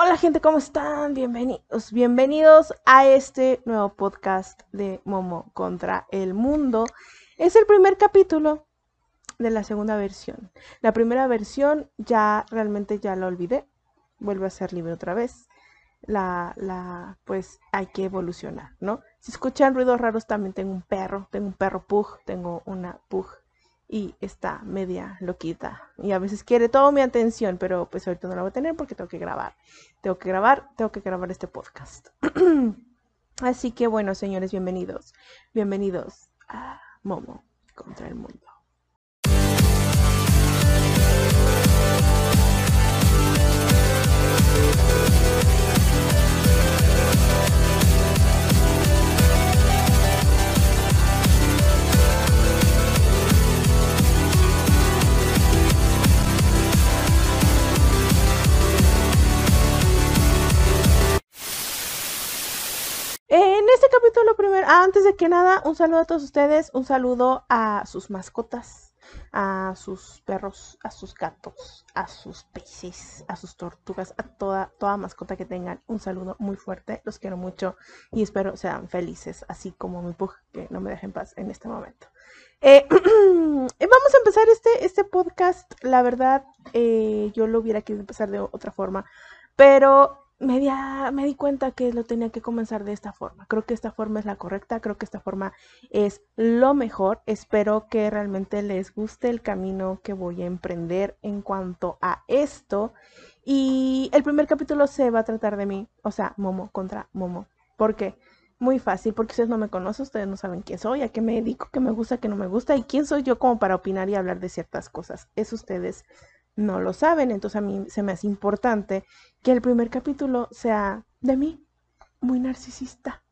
Hola gente, ¿cómo están? Bienvenidos, bienvenidos a este nuevo podcast de Momo contra el mundo. Es el primer capítulo de la segunda versión. La primera versión ya realmente ya la olvidé. Vuelve a ser libre otra vez. La, la, pues hay que evolucionar, ¿no? Si escuchan ruidos raros, también tengo un perro, tengo un perro pug, tengo una pug y está media loquita y a veces quiere toda mi atención, pero pues ahorita no la voy a tener porque tengo que grabar. Tengo que grabar, tengo que grabar este podcast. Así que bueno, señores, bienvenidos. Bienvenidos a Momo contra el mundo. Capítulo primero, antes de que nada, un saludo a todos ustedes, un saludo a sus mascotas, a sus perros, a sus gatos, a sus peces, a sus tortugas, a toda, toda mascota que tengan. Un saludo muy fuerte, los quiero mucho y espero sean felices, así como mi pug, que no me dejen paz en este momento. Eh, vamos a empezar este, este podcast. La verdad, eh, yo lo hubiera querido empezar de otra forma, pero me di, me di cuenta que lo tenía que comenzar de esta forma. Creo que esta forma es la correcta, creo que esta forma es lo mejor. Espero que realmente les guste el camino que voy a emprender en cuanto a esto. Y el primer capítulo se va a tratar de mí, o sea, Momo contra Momo. ¿Por qué? Muy fácil, porque ustedes no me conocen, ustedes no saben quién soy, a qué me dedico, qué me gusta, qué no me gusta y quién soy yo como para opinar y hablar de ciertas cosas. Es ustedes no lo saben, entonces a mí se me hace importante que el primer capítulo sea de mí, muy narcisista,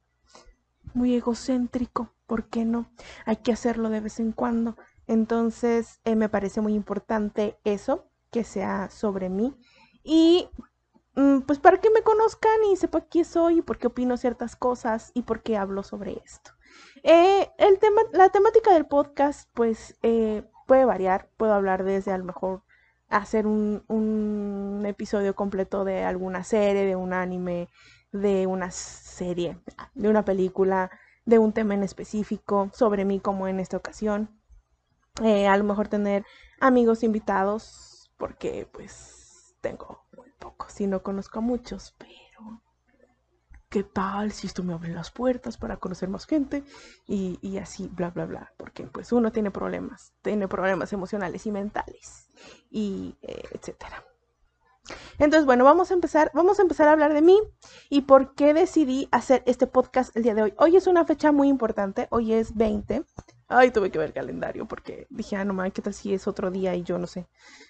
muy egocéntrico, ¿por qué no? Hay que hacerlo de vez en cuando. Entonces eh, me parece muy importante eso, que sea sobre mí. Y mm, pues para que me conozcan y sepa quién soy y por qué opino ciertas cosas y por qué hablo sobre esto. Eh, el tema, la temática del podcast pues eh, puede variar, puedo hablar desde a lo mejor hacer un, un, episodio completo de alguna serie, de un anime, de una serie, de una película, de un tema en específico, sobre mí como en esta ocasión. Eh, a lo mejor tener amigos invitados, porque pues tengo muy pocos y no conozco a muchos, pero ¿qué tal si esto me abre las puertas para conocer más gente? Y, así, bla, bla, bla, porque pues uno tiene problemas, tiene problemas emocionales y mentales, y eh, etcétera. Entonces, bueno, vamos a empezar, vamos a empezar a hablar de mí y por qué decidí hacer este podcast el día de hoy. Hoy es una fecha muy importante, hoy es 20. Ay, tuve que ver el calendario porque dije, ah, no mames, ¿qué tal si es otro día y yo no sé?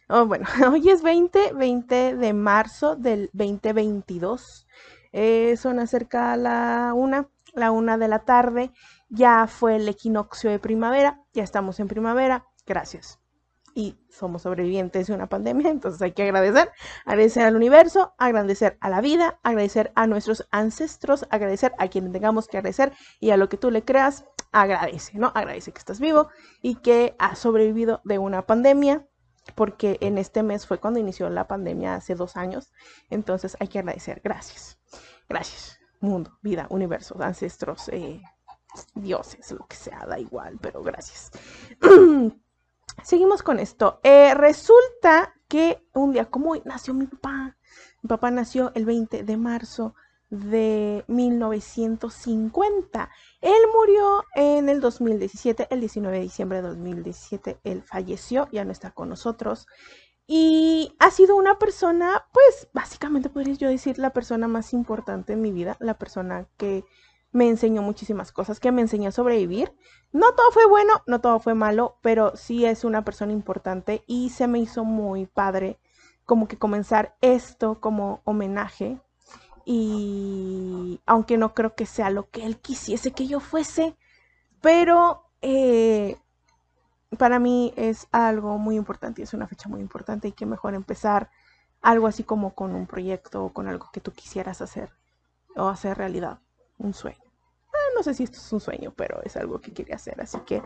Oh, bueno, hoy es 20, 20 de marzo del 2022. Eh, son acerca a la una, la una de la tarde. Ya fue el equinoccio de primavera, ya estamos en primavera. Gracias. Y somos sobrevivientes de una pandemia, entonces hay que agradecer, agradecer al universo, agradecer a la vida, agradecer a nuestros ancestros, agradecer a quien tengamos que agradecer y a lo que tú le creas, agradece, ¿no? Agradece que estás vivo y que has sobrevivido de una pandemia, porque en este mes fue cuando inició la pandemia hace dos años, entonces hay que agradecer, gracias. Gracias. Mundo, vida, universo, ancestros, eh, dioses, lo que sea, da igual, pero gracias. Seguimos con esto. Eh, resulta que un día como hoy nació mi papá. Mi papá nació el 20 de marzo de 1950. Él murió en el 2017, el 19 de diciembre de 2017. Él falleció, ya no está con nosotros. Y ha sido una persona, pues básicamente podría yo decir la persona más importante en mi vida, la persona que me enseñó muchísimas cosas, que me enseñó a sobrevivir. No todo fue bueno, no todo fue malo, pero sí es una persona importante y se me hizo muy padre como que comenzar esto como homenaje. Y aunque no creo que sea lo que él quisiese que yo fuese, pero eh, para mí es algo muy importante es una fecha muy importante y que mejor empezar algo así como con un proyecto o con algo que tú quisieras hacer o hacer realidad, un sueño. Eh, no sé si esto es un sueño, pero es algo que quería hacer, así que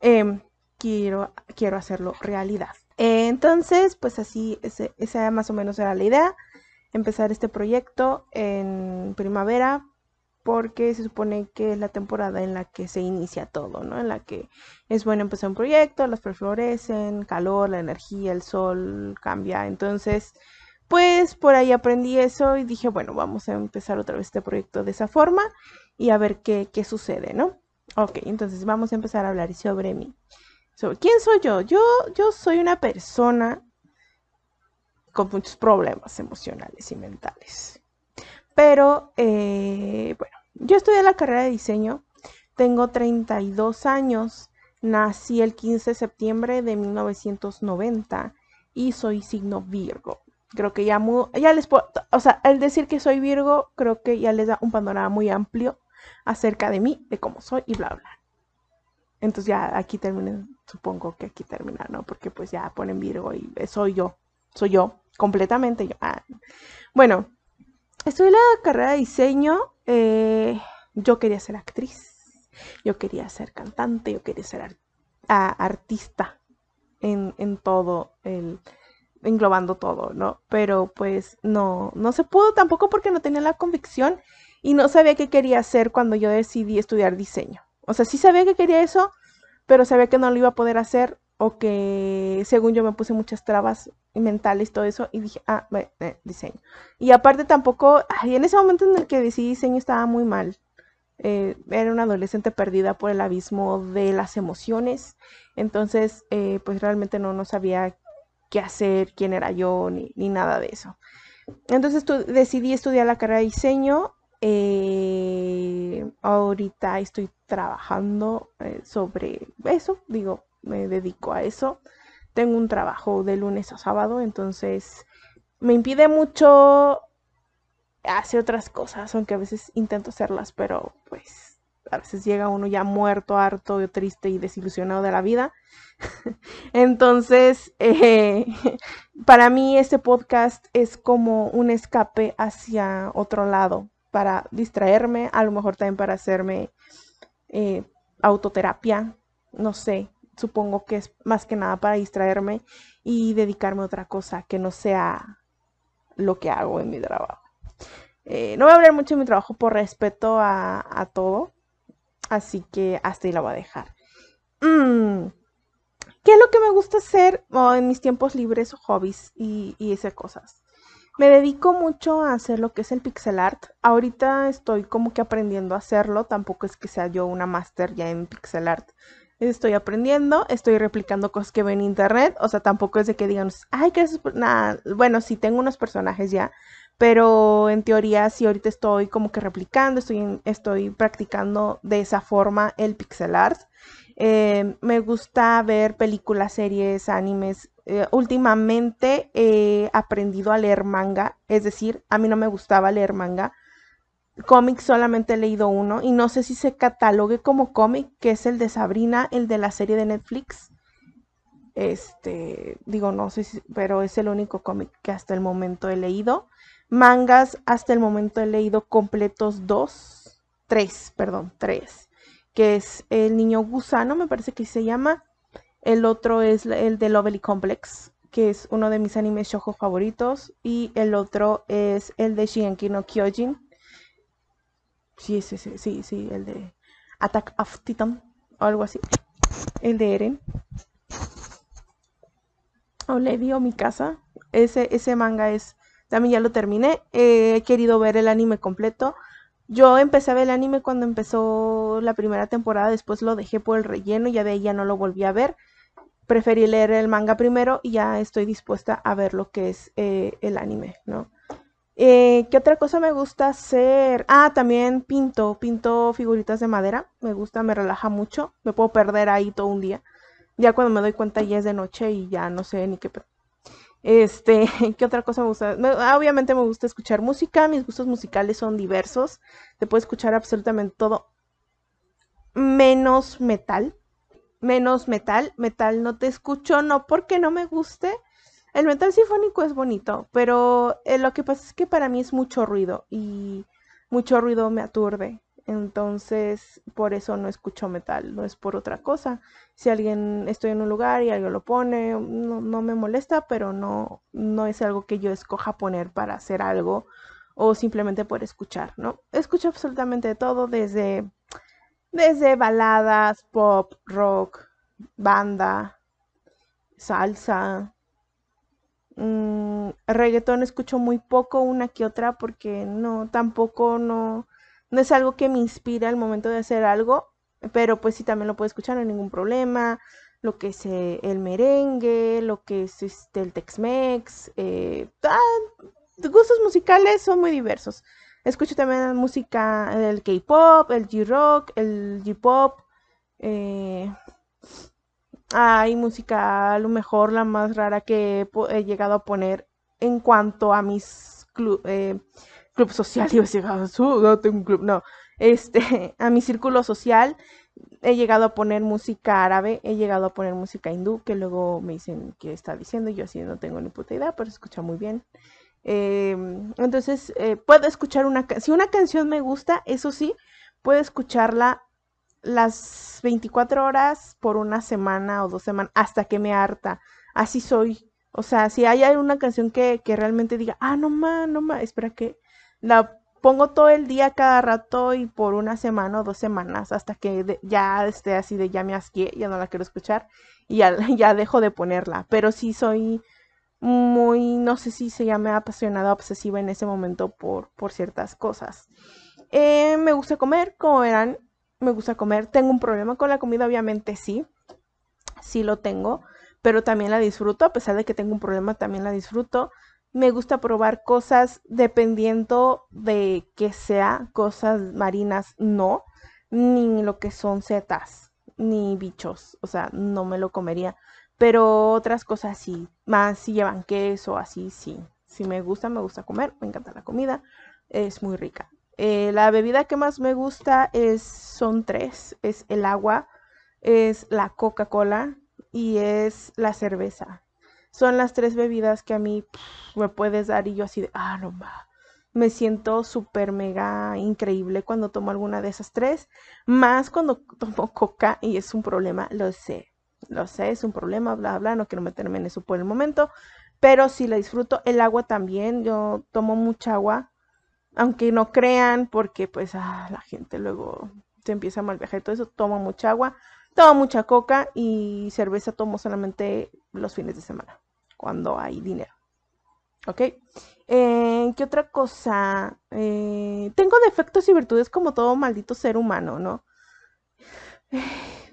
eh, quiero, quiero hacerlo realidad. entonces, pues así, ese, esa más o menos era la idea. Empezar este proyecto en primavera porque se supone que es la temporada en la que se inicia todo, ¿no? En la que es bueno empezar un proyecto, las florecen, calor, la energía, el sol cambia. Entonces, pues por ahí aprendí eso y dije, bueno, vamos a empezar otra vez este proyecto de esa forma y a ver qué, qué sucede, ¿no? Ok, entonces vamos a empezar a hablar sobre mí. Sobre quién soy yo. Yo, yo soy una persona con muchos problemas emocionales y mentales. Pero, eh, bueno, yo estudié la carrera de diseño, tengo 32 años, nací el 15 de septiembre de 1990 y soy signo Virgo. Creo que ya, ya les puedo, o sea, el decir que soy Virgo, creo que ya les da un panorama muy amplio acerca de mí, de cómo soy y bla, bla. Entonces ya aquí termina, supongo que aquí termina, ¿no? Porque pues ya ponen Virgo y soy yo, soy yo, completamente yo. Ah. Bueno, estudié la carrera de diseño, eh, yo quería ser actriz, yo quería ser cantante, yo quería ser artista en, en todo el englobando todo, ¿no? Pero pues no, no se pudo tampoco porque no tenía la convicción y no sabía qué quería hacer cuando yo decidí estudiar diseño. O sea, sí sabía que quería eso, pero sabía que no lo iba a poder hacer o que según yo me puse muchas trabas mentales, todo eso, y dije, ah, eh, diseño. Y aparte tampoco, ay, en ese momento en el que decidí diseño estaba muy mal. Eh, era una adolescente perdida por el abismo de las emociones. Entonces, eh, pues realmente no, no sabía qué hacer, quién era yo, ni, nada de eso. Entonces decidí estudiar la carrera de diseño. Ahorita estoy trabajando sobre eso, digo, me dedico a eso. Tengo un trabajo de lunes a sábado, entonces me impide mucho hacer otras cosas, aunque a veces intento hacerlas, pero pues a veces llega uno ya muerto, harto, triste y desilusionado de la vida. Entonces, eh, para mí este podcast es como un escape hacia otro lado, para distraerme, a lo mejor también para hacerme eh, autoterapia, no sé, supongo que es más que nada para distraerme y dedicarme a otra cosa que no sea lo que hago en mi trabajo. Eh, no voy a hablar mucho de mi trabajo por respeto a todo, Así que hasta ahí la voy a dejar. Mm, ¿Qué es lo que me gusta hacer en mis tiempos libres o hobbies y, y esas cosas? Me dedico mucho a hacer lo que es el pixel art. Ahorita estoy como que aprendiendo a hacerlo. Tampoco es que sea yo una máster ya en pixel art. Estoy aprendiendo, estoy replicando cosas que veo en internet. O sea, tampoco es de que digan, ay, que es nada. Bueno, sí tengo unos personajes ya, pero en teoría sí ahorita estoy como que replicando, estoy, estoy practicando de esa forma el pixel art. Eh, me gusta ver películas, series, animes. Eh, últimamente he aprendido a leer manga, es decir, a mí no me gustaba leer manga. Cómics solamente he leído uno y no sé si se catalogue como cómic, que es el de Sabrina, el de la serie de Netflix. Este, digo, no sé si, pero es el único cómic que hasta el momento he leído. Mangas, hasta el momento he leído completos dos, tres, perdón, tres, que es El Niño Gusano, me parece que se llama. El otro es el de Lovely Complex, que es uno de mis animes shoujo favoritos. Y el otro es el de Shigenkino no Kyojin. Sí, sí, sí, sí, sí, el de Attack of Titan, o algo así. El de Eren. O Levi o mi casa. Ese, ese manga es también ya lo terminé. he querido ver el anime completo. Yo empecé a ver el anime cuando empezó la primera temporada, después lo dejé por el relleno ya de ahí ya no lo volví a ver. Preferí leer el manga primero y ya estoy dispuesta a ver lo que es eh, el anime, ¿no? Eh, ¿Qué otra cosa me gusta hacer? Ah, también pinto, pinto figuritas de madera. Me gusta, me relaja mucho. Me puedo perder ahí todo un día. Ya cuando me doy cuenta ya es de noche y ya no sé ni qué este, ¿qué otra cosa me gusta? obviamente me gusta escuchar música, mis gustos musicales son diversos, te puedo escuchar absolutamente todo, menos metal, menos metal, metal no te escucho, no porque no me guste, el metal sinfónico es bonito, pero eh, lo que pasa es que para mí es mucho ruido y mucho ruido me aturde. Entonces, por eso no escucho metal, no es por otra cosa. Si alguien estoy en un lugar y alguien lo pone, no, no me molesta, pero no, no es algo que yo escoja poner para hacer algo o simplemente por escuchar, ¿no? Escucho absolutamente todo, desde, desde baladas, pop, rock, banda, salsa, Mm, reggaetón escucho muy poco, una que otra, porque no, tampoco no, no es algo que me inspira al momento de hacer algo, pero pues sí también lo puedo escuchar, no hay ningún problema. Lo que es eh, el merengue, lo que es este, el Tex-Mex, eh, gustos musicales son muy diversos. Escucho también música del K-pop, el G-rock, el G-pop. Eh, hay música a lo mejor la más rara que he, llegado a poner en cuanto a mis club, eh, club social. Yo he llegado no tengo un club, no. Este, a mi círculo social he llegado a poner música árabe, he llegado a poner música hindú, que luego me dicen que está diciendo, yo así no tengo ni puta idea, pero se escucha muy bien. Em, entonces, eh, puedo escuchar una si una canción me gusta, eso sí, puedo escucharla las 24 horas por una semana o dos semanas hasta que me harta. Así soy. O sea, si hay alguna canción que, realmente diga, ah, no más, no más, espera que la pongo todo el día cada rato y por una semana o dos semanas hasta que ya esté así de ya me asqué, ya no la quiero escuchar y ya, ya dejo de ponerla. Pero sí soy muy, no sé si se llama apasionada, obsesiva en ese momento por, por ciertas cosas. Eh, me gusta comer, como verán, me gusta comer. Tengo un problema con la comida, obviamente sí, sí lo tengo, pero también la disfruto, a pesar de que tengo un problema, también la disfruto. Me gusta probar cosas dependiendo de que sea cosas marinas, no, ni lo que son setas, ni bichos, o sea, no me lo comería. Pero otras cosas sí, más si llevan queso, así sí. Si me gusta, me gusta comer, me encanta la comida, es muy rica. Eh, la bebida que más me gusta es, son tres. Es el agua, es la Coca-Cola y es la cerveza. Son las tres bebidas que a mí me puedes dar y yo así de, ah, no. Me siento súper mega increíble cuando tomo alguna de esas tres. Más cuando tomo coca y es un problema, lo sé. Lo sé, es un problema, bla, bla. No quiero meterme en eso por el momento. Pero sí la disfruto. El agua también. Yo tomo mucha agua aunque no crean, porque pues ah, la gente luego se empieza a mal viajar y todo eso, tomo mucha agua, tomo mucha coca y cerveza tomo solamente los fines de semana, cuando hay dinero. ¿Ok? Eh, ¿Qué otra cosa? Eh, tengo defectos y virtudes como todo maldito ser humano, ¿no?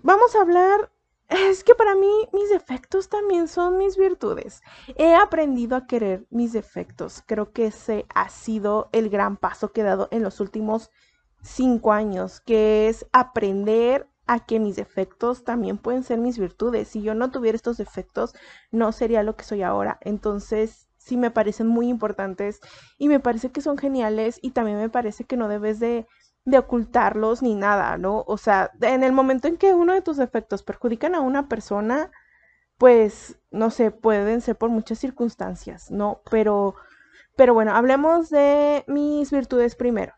vamos a hablar es que para mí mis defectos también son mis virtudes. He aprendido a querer mis defectos. Creo que ese ha sido el gran paso que he dado en los últimos cinco años, que es aprender a que mis defectos también pueden ser mis virtudes. Si yo no tuviera estos defectos, no sería lo que soy ahora. Entonces, sí me parecen muy importantes y me parece que son geniales y también me parece que no debes de de ocultarlos ni nada, ¿no? O sea, en el momento en que uno de tus defectos perjudican a una persona, pues, no sé, pueden ser por muchas circunstancias, ¿no? Pero, pero bueno, hablemos de mis virtudes primero,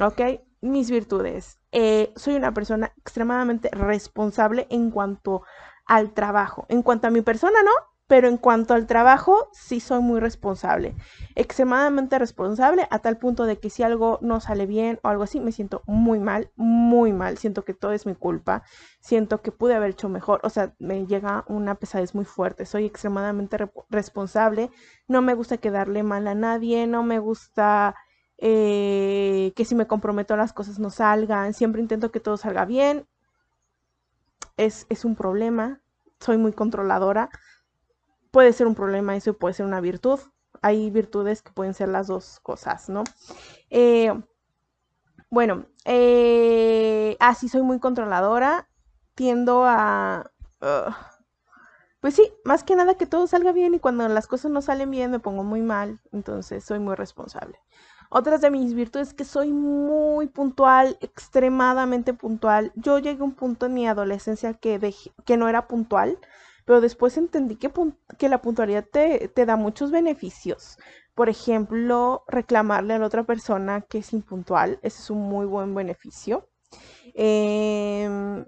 ¿ok? Mis virtudes. Eh, soy una persona extremadamente responsable en cuanto al trabajo. En cuanto a mi persona, ¿no? Pero en cuanto al trabajo, sí soy muy responsable, extremadamente responsable a tal punto de que si algo no sale bien o algo así, me siento muy mal, muy mal, siento que todo es mi culpa, siento que pude haber hecho mejor, o sea, me llega una pesadez muy fuerte, soy extremadamente responsable, no me gusta quedarle mal a nadie, no me gusta... Eh, que si me comprometo las cosas no salgan, siempre intento que todo salga bien, es, es un problema, soy muy controladora, puede ser un problema, eso puede ser una virtud. Hay virtudes que pueden ser las dos cosas, ¿no? Eh, bueno, eh, así soy muy controladora. Tiendo a... pues sí, más que nada que todo salga bien y cuando las cosas no salen bien me pongo muy mal. Entonces soy muy responsable. Otras de mis virtudes es que soy muy puntual, extremadamente puntual. Yo llegué a un punto en mi adolescencia que, que no era puntual pero después entendí que, que la puntualidad te, da muchos beneficios, por ejemplo, reclamarle a la otra persona que es impuntual. Ese es un muy buen beneficio. Em,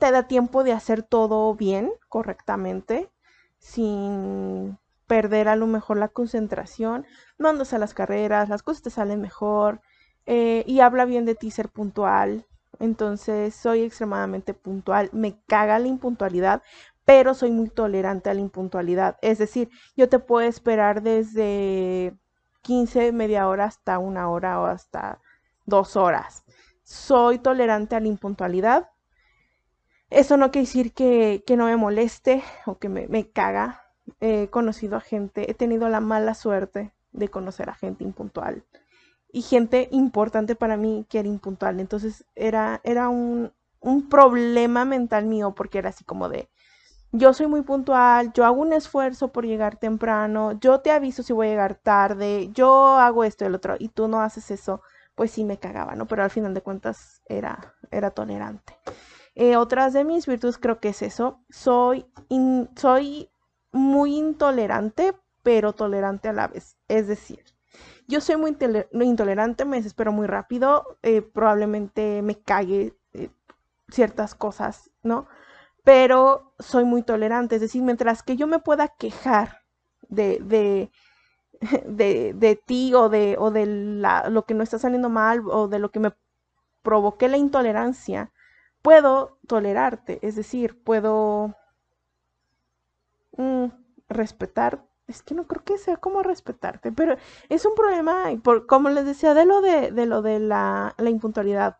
te da tiempo de hacer todo bien, correctamente, sin perder a lo mejor la concentración. No andas a las carreras, las cosas te salen mejor. Eh, y habla bien de ti ser puntual. Entonces soy extremadamente puntual. Me caga la impuntualidad, pero soy muy tolerante a la impuntualidad. Es decir, yo te puedo esperar desde 15, media hora hasta una hora o hasta dos horas. Soy tolerante a la impuntualidad. Eso no quiere decir que, no me moleste o que me, caga. He conocido a gente, he tenido la mala suerte de conocer a gente impuntual y gente importante para mí que era impuntual. Entonces era, era un, un problema mental mío porque era así como de, yo soy muy puntual, yo hago un esfuerzo por llegar temprano, yo te aviso si voy a llegar tarde, yo hago esto y el otro, y tú no haces eso, pues sí me cagaba, ¿no? Pero al final de cuentas era, era tolerante. Eh, otras de mis virtudes creo que es eso, soy, soy muy intolerante, pero tolerante a la vez. Es decir, yo soy muy intolerante, me desespero muy rápido, eh, probablemente me cague eh, ciertas cosas, ¿no? Pero soy muy tolerante, es decir, mientras que yo me pueda quejar de, de, de, ti o de, o de lo que no está saliendo mal o de lo que me provoque la intolerancia, puedo tolerarte, es decir, puedo mm, respetar es que no creo que sea como respetarte, pero es un problema, por, como les decía, de lo de, de lo de la, la impuntualidad.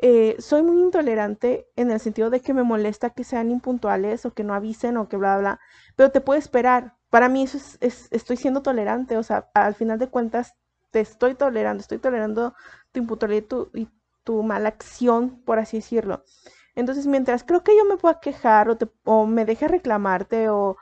Eh, soy muy intolerante en el sentido de que me molesta que sean impuntuales o que no avisen o que bla, bla, pero te puedo esperar. Para mí eso es, estoy siendo tolerante, o sea, al final de cuentas te estoy tolerando, estoy tolerando tu impuntualidad y tu, y tu mala acción, por así decirlo. Entonces, mientras creo que yo me pueda quejar o, te, o me deje reclamarte o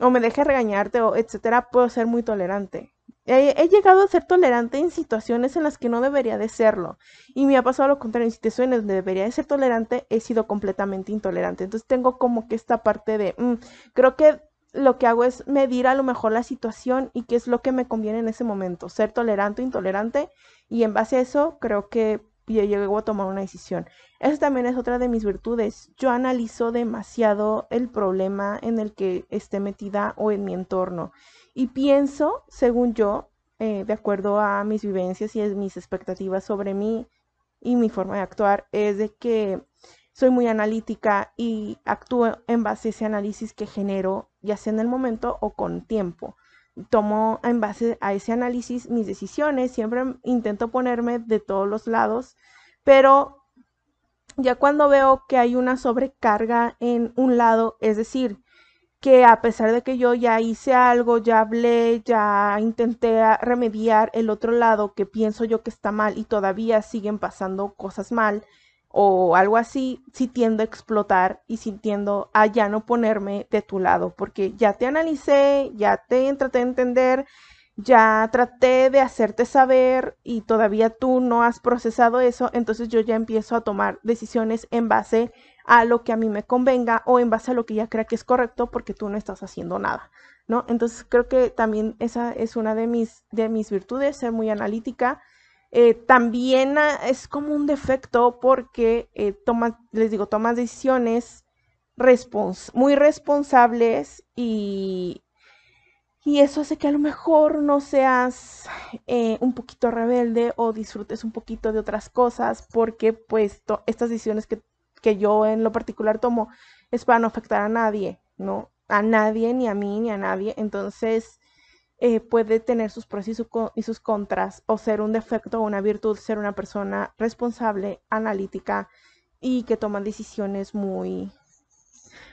o me deje regañarte o etcétera, puedo ser muy tolerante. He, llegado a ser tolerante en situaciones en las que no debería de serlo. Y me ha pasado lo contrario, en situaciones donde debería de ser tolerante, he sido completamente intolerante. Entonces tengo como que esta parte de, mm, creo que lo que hago es medir a lo mejor la situación y qué es lo que me conviene en ese momento, ser tolerante o intolerante. Y en base a eso, creo que yo llego a tomar una decisión. Esa también es otra de mis virtudes. Yo analizo demasiado el problema en el que esté metida o en mi entorno. Y pienso, según yo, eh, de acuerdo a mis vivencias y mis expectativas sobre mí y mi forma de actuar, es de que soy muy analítica y actúo en base a ese análisis que genero, ya sea en el momento o con tiempo. Tomo en base a ese análisis mis decisiones, siempre intento ponerme de todos los lados, pero ya cuando veo que hay una sobrecarga en un lado, es decir, que a pesar de que yo ya hice algo, ya hablé, ya intenté remediar el otro lado que pienso yo que está mal y todavía siguen pasando cosas mal o algo así, sí tiendo a explotar y sintiendo a ya no ponerme de tu lado, porque ya te analicé, ya te traté de entender, ya traté de hacerte saber y todavía tú no has procesado eso, entonces yo ya empiezo a tomar decisiones en base a lo que a mí me convenga o en base a lo que ya crea que es correcto porque tú no estás haciendo nada, ¿no? Entonces creo que también esa es una de mis, de mis virtudes, ser muy analítica. Eh, también ah, es como un defecto porque eh, les digo, tomas decisiones muy responsables y, y eso hace que a lo mejor no seas eh, un poquito rebelde o disfrutes un poquito de otras cosas porque pues estas decisiones que, yo en lo particular tomo es para no afectar a nadie, ¿no? A nadie, ni a mí, ni a nadie. Entonces eh, puede tener sus pros y, y sus contras o ser un defecto o una virtud, ser una persona responsable, analítica y que toma decisiones muy,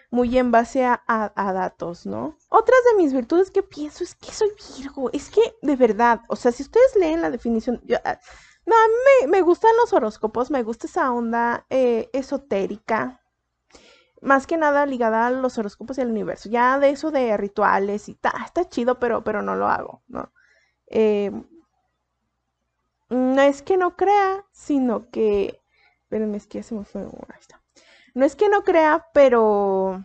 muy en base a, datos, ¿no? Otras de mis virtudes que pienso es que soy Virgo, es que de verdad, o sea, si ustedes leen la definición, ah, no, a mí me, gustan los horóscopos, me gusta esa onda eh, esotérica, más que nada ligada a los horóscopos y al universo, ya de eso de rituales y ta, está chido, pero, pero no lo hago, ¿no? Eh, no es que no crea, sino que, espérenme, es que ya se me fue, ahí está. No es que no crea, pero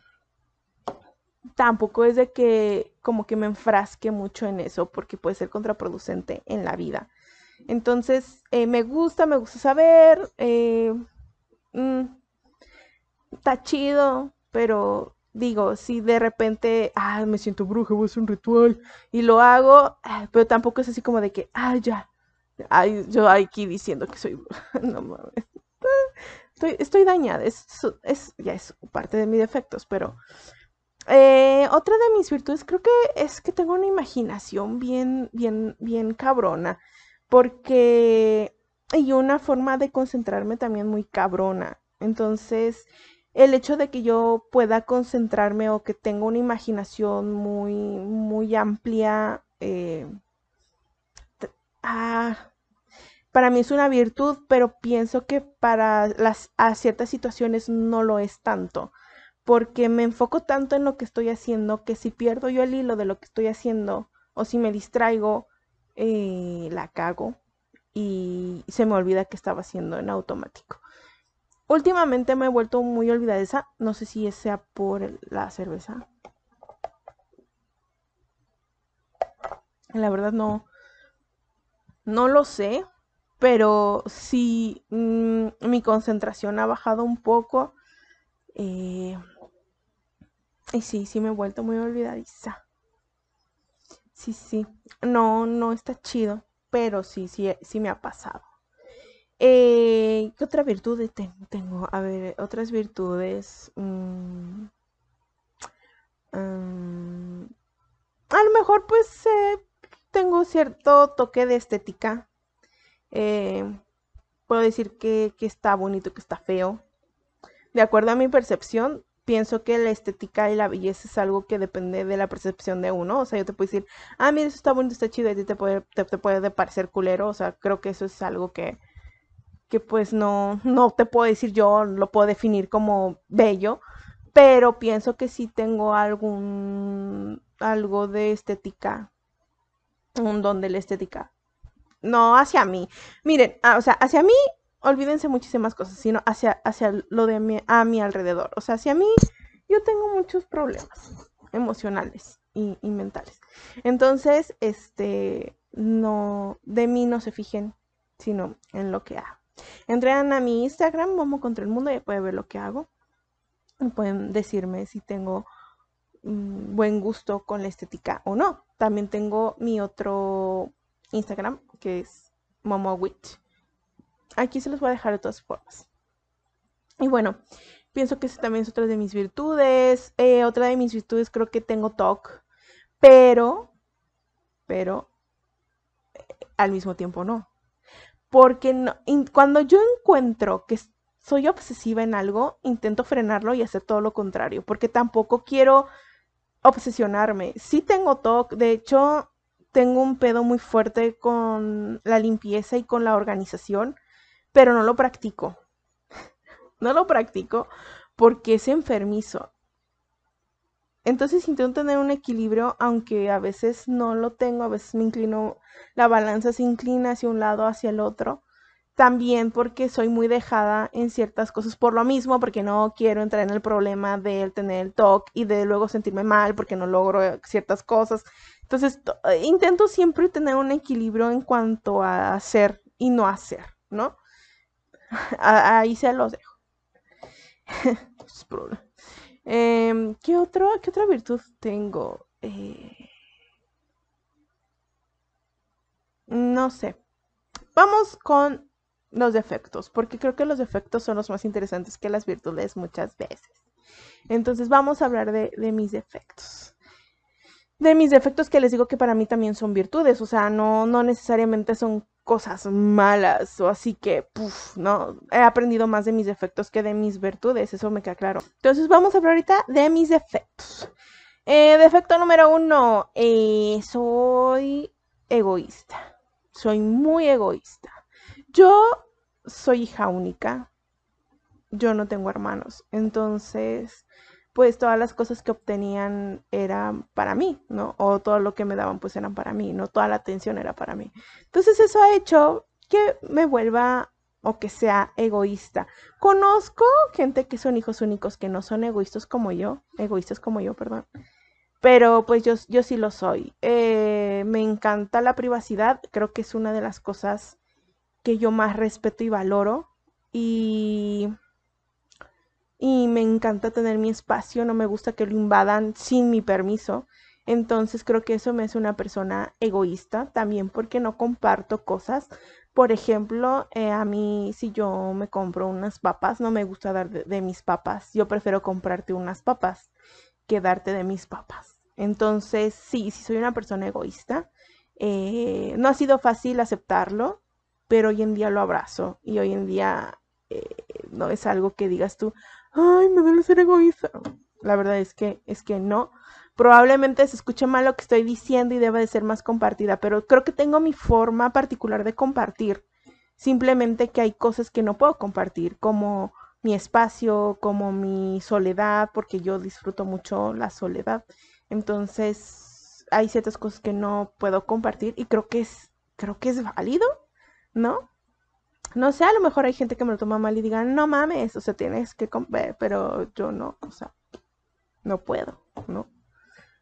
tampoco es de que como que me enfrasque mucho en eso porque puede ser contraproducente en la vida. Entonces, eh, me gusta, me gusta saber, eh, mm, está chido, pero digo, si de repente, ah, me siento bruja, voy a hacer un ritual y lo hago, ah, pero tampoco es así como de que, ah, ya, ay, yo aquí diciendo que soy bruja, no mames. Estoy, estoy dañada, es, es, ya es parte de mis defectos, pero eh, otra de mis virtudes creo que es que tengo una imaginación bien, bien, bien cabrona, porque y una forma de concentrarme también muy cabrona. Entonces, el hecho de que yo pueda concentrarme o que tenga una imaginación muy, muy amplia, eh, ah, para mí es una virtud, pero pienso que para las, a ciertas situaciones no lo es tanto, porque me enfoco tanto en lo que estoy haciendo que si pierdo yo el hilo de lo que estoy haciendo o si me distraigo, eh, la cago y se me olvida que estaba haciendo en automático. Últimamente me he vuelto muy olvidadiza. No sé si sea por la cerveza. La verdad no. No lo sé. Pero sí mm, mi concentración ha bajado un poco. Eh, y sí, sí me he vuelto muy olvidadiza. Sí, sí. No, no está chido. Pero sí, sí, sí me ha pasado. Eh, ¿Qué otra virtud tengo? A ver, otras virtudes. Mm, mm, a lo mejor pues eh, tengo cierto toque de estética. Eh, puedo decir que, que, está bonito, que está feo. De acuerdo a mi percepción, pienso que la estética y la belleza es algo que depende de la percepción de uno. O sea, yo te puedo decir, ah, mira, eso está bonito, está chido, y a ti te puede, te puede parecer culero. O sea, creo que eso es algo que que pues no, no te puedo decir yo, lo puedo definir como bello, pero pienso que sí tengo algún, algo de estética, un don de la estética. No hacia mí. Miren, ah, o sea, hacia mí, olvídense muchísimas cosas, sino hacia, hacia lo de a mi alrededor. O sea, hacia mí, yo tengo muchos problemas emocionales y, y mentales. Entonces, este, no, de mí no se fijen, sino en lo que hago. Entren a mi Instagram, Momo contra el Mundo, y pueden ver lo que hago. Pueden decirme si tengo mm, buen gusto con la estética o no. También tengo mi otro Instagram, que es Momo Witch. Aquí se los voy a dejar de todas formas. Y bueno, pienso que esa también es otra de mis virtudes. Eh, otra de mis virtudes creo que tengo TOC, pero, pero eh, al mismo tiempo no porque cuando yo encuentro que soy obsesiva en algo, intento frenarlo y hacer todo lo contrario, porque tampoco quiero obsesionarme. Sí tengo TOC, de hecho, tengo un pedo muy fuerte con la limpieza y con la organización, pero no lo practico. no lo practico porque es enfermizo. Entonces intento tener un equilibrio, aunque a veces no lo tengo, a veces me inclino, la balanza se inclina hacia un lado, hacia el otro. También porque soy muy dejada en ciertas cosas por lo mismo, porque no quiero entrar en el problema de tener el TOC y de luego sentirme mal porque no logro ciertas cosas. Entonces eh, intento siempre tener un equilibrio en cuanto a hacer y no hacer, ¿no? Ahí se los dejo. Em, ¿qué, otro, ¿Qué otra virtud tengo? Eh, no sé. Vamos con los defectos, porque creo que los defectos son los más interesantes que las virtudes muchas veces. Entonces vamos a hablar de, de mis defectos. De mis defectos que les digo que para mí también son virtudes, o sea, no, no necesariamente son cosas malas o así que, puff, no, he aprendido más de mis defectos que de mis virtudes, eso me queda claro. Entonces vamos a hablar ahorita de mis defectos. Eh, defecto número uno, eh, soy egoísta, soy muy egoísta. Yo soy hija única, yo no tengo hermanos, entonces pues todas las cosas que obtenían eran para mí, ¿no? O todo lo que me daban pues eran para mí, no toda la atención era para mí. Entonces eso ha hecho que me vuelva o que sea egoísta. Conozco gente que son hijos únicos que no son egoístas como yo, egoístas como yo, perdón. pero pues yo, yo sí lo soy. Eh, me encanta la privacidad, creo que es una de las cosas que yo más respeto y valoro. Y, y me encanta tener mi espacio, no me gusta que lo invadan sin mi permiso. Entonces creo que eso me hace una persona egoísta también porque no comparto cosas. Por ejemplo, eh, a mí si yo me compro unas papas, no me gusta dar de, mis papas. Yo prefiero comprarte unas papas que darte de mis papas. Entonces, sí, sí soy una persona egoísta. Eh, no ha sido fácil aceptarlo, pero hoy en día lo abrazo y hoy en día no es algo que digas tú, ay, me duele ser egoísta. La verdad es que es que no. Probablemente se escuche mal lo que estoy diciendo y debe de ser más compartida, pero creo que tengo mi forma particular de compartir. Simplemente que hay cosas que no puedo compartir, como mi espacio, como mi soledad, porque yo disfruto mucho la soledad. Entonces, hay ciertas cosas que no puedo compartir y creo que es creo que es válido, ¿no? No sé, a lo mejor hay gente que me lo toma mal y diga, no mames, o sea, tienes que comer, pero yo no, o sea, no puedo, ¿no?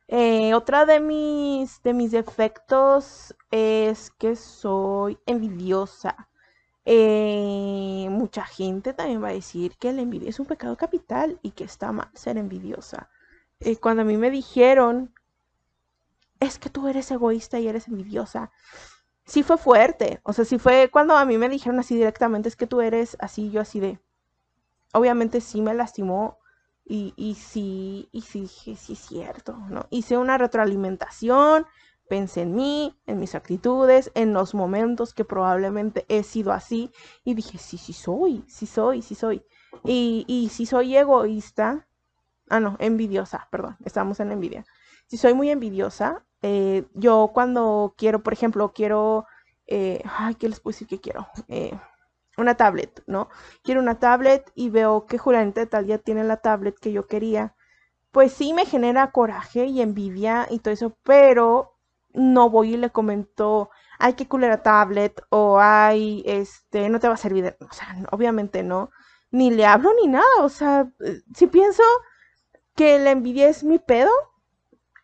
Eh, otra de mis, de mis defectos es que soy envidiosa. Eh, mucha gente también va a decir que la envidia es un pecado capital y que está mal ser envidiosa. Eh, cuando a mí me dijeron, es que tú eres egoísta y eres envidiosa, sí fue fuerte. O sea, sí fue cuando a mí me dijeron así directamente, es que tú eres así, yo así de... Obviamente sí me lastimó y, y sí, y sí dije, sí es cierto, ¿no? Hice una retroalimentación, pensé en mí, en mis actitudes, en los momentos que probablemente he sido así y dije, sí, sí soy, sí soy, sí soy. Y, y si soy egoísta, ah, no, envidiosa, perdón, estamos en envidia. Si soy muy envidiosa, eh, yo cuando quiero, por ejemplo, quiero, eh, ay, ¿qué les puedo decir que quiero? Eh, una tablet, ¿no? Quiero una tablet y veo que Julianita de tal ya tiene la tablet que yo quería. Pues sí me genera coraje y envidia y todo eso, pero no voy y le comento, ay, qué culera tablet, o ay, este, no te va a servir. O sea, obviamente no. Ni le hablo ni nada. O sea, eh, si pienso que la envidia es mi pedo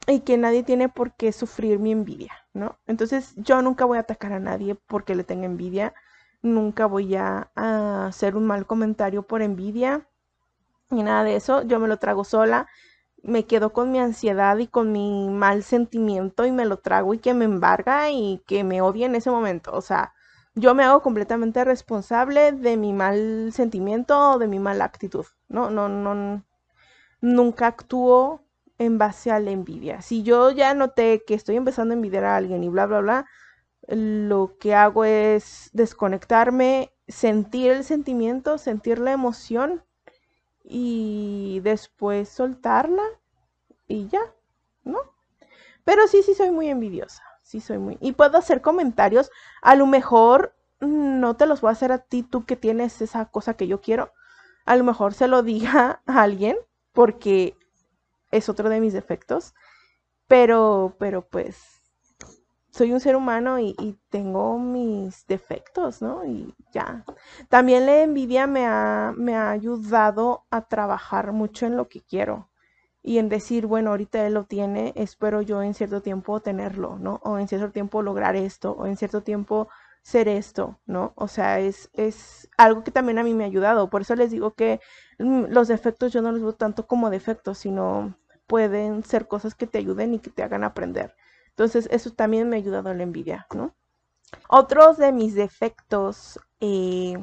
y que nadie tiene por qué sufrir mi envidia, ¿no? Entonces yo nunca voy a atacar a nadie porque le tenga envidia nunca voy a, hacer un mal comentario por envidia ni nada de eso. Yo me lo trago sola, me quedo con mi ansiedad y con mi mal sentimiento y me lo trago y que me embarga y que me odie en ese momento. O sea, yo me hago completamente responsable de mi mal sentimiento o de mi mala actitud. No, no, no, nunca actúo en base a la envidia. Si yo ya noté que estoy empezando a envidiar a alguien y bla, bla, bla, lo que hago es desconectarme, sentir el sentimiento, sentir la emoción y después soltarla y ya, ¿no? Pero sí, sí soy muy envidiosa, sí soy muy... Y puedo hacer comentarios, a lo mejor no te los voy a hacer a ti, tú que tienes esa cosa que yo quiero, a lo mejor se lo diga a alguien porque es otro de mis defectos, pero, pero pues soy un ser humano y, tengo mis defectos, ¿no? Y ya. También la envidia me ha, me ha ayudado a trabajar mucho en lo que quiero y en decir, bueno, ahorita él lo tiene, espero yo en cierto tiempo tenerlo, ¿no? O en cierto tiempo lograr esto, o en cierto tiempo ser esto, ¿no? O sea, es, es algo que también a mí me ha ayudado. Por eso les digo que mm, los defectos yo no los veo tanto como defectos, sino pueden ser cosas que te ayuden y que te hagan aprender. Entonces, eso también me ha ayudado la envidia, ¿no? Otros de mis defectos eh,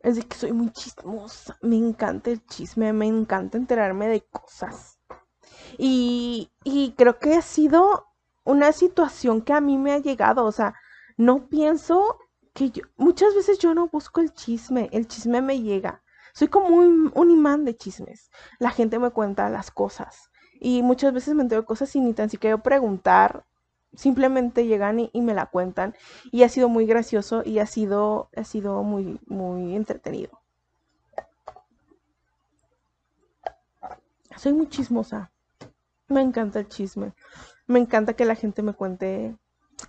es de que soy muy chismosa. Me encanta el chisme, me encanta enterarme de cosas. Y, y creo que ha sido una situación que a mí me ha llegado. O sea, no pienso que yo, muchas veces yo no busco el chisme, el chisme me llega. Soy como un, imán de chismes. La gente me cuenta las cosas. Y muchas veces me entero cosas sin ni tan siquiera preguntar. Simplemente llegan y, me la cuentan. Y ha sido muy gracioso y ha sido, ha sido muy, muy entretenido. Soy muy chismosa. Me encanta el chisme. Me encanta que la gente me cuente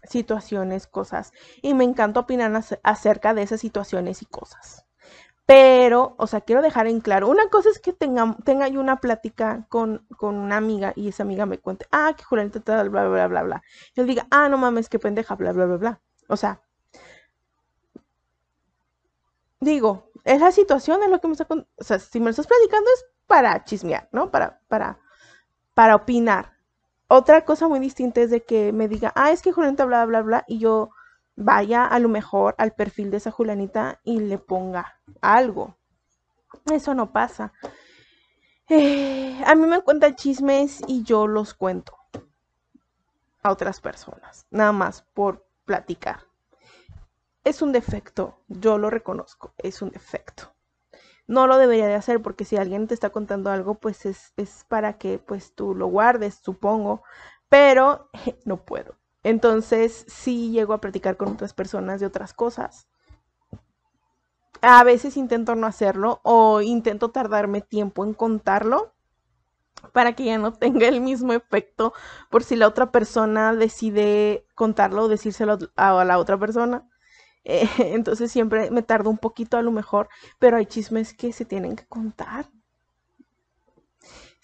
situaciones, cosas. Y me encanta opinar acerca de esas situaciones y cosas. Pero, o sea, quiero dejar en claro, una cosa es que tenga, tenga yo una plática con, con una amiga y esa amiga me cuente, ah, que Julianita tal, bla, bla, bla, bla. Yo diga, ah, no mames, qué pendeja, bla, bla, bla, bla. O sea, digo, es la situación, es lo que me está O sea, si me lo estás platicando es para chismear, ¿no? Para, para, para opinar. Otra cosa muy distinta es de que me diga, ah, es que Julianita bla, bla, bla, y yo vaya a lo mejor al perfil de esa Julianita y le ponga algo. Eso no pasa. Eh, a mí me cuentan chismes y yo los cuento a otras personas, nada más por platicar. Es un defecto, yo lo reconozco, es un defecto. No lo debería de hacer porque si alguien te está contando algo, pues es, es para que pues tú lo guardes, supongo, pero no puedo. Entonces sí llego a platicar con otras personas de otras cosas. A veces intento no hacerlo o intento tardarme tiempo en contarlo para que ya no tenga el mismo efecto por si la otra persona decide contarlo o decírselo a la otra persona. Eh, entonces siempre me tardo un poquito a lo mejor, pero hay chismes que se tienen que contar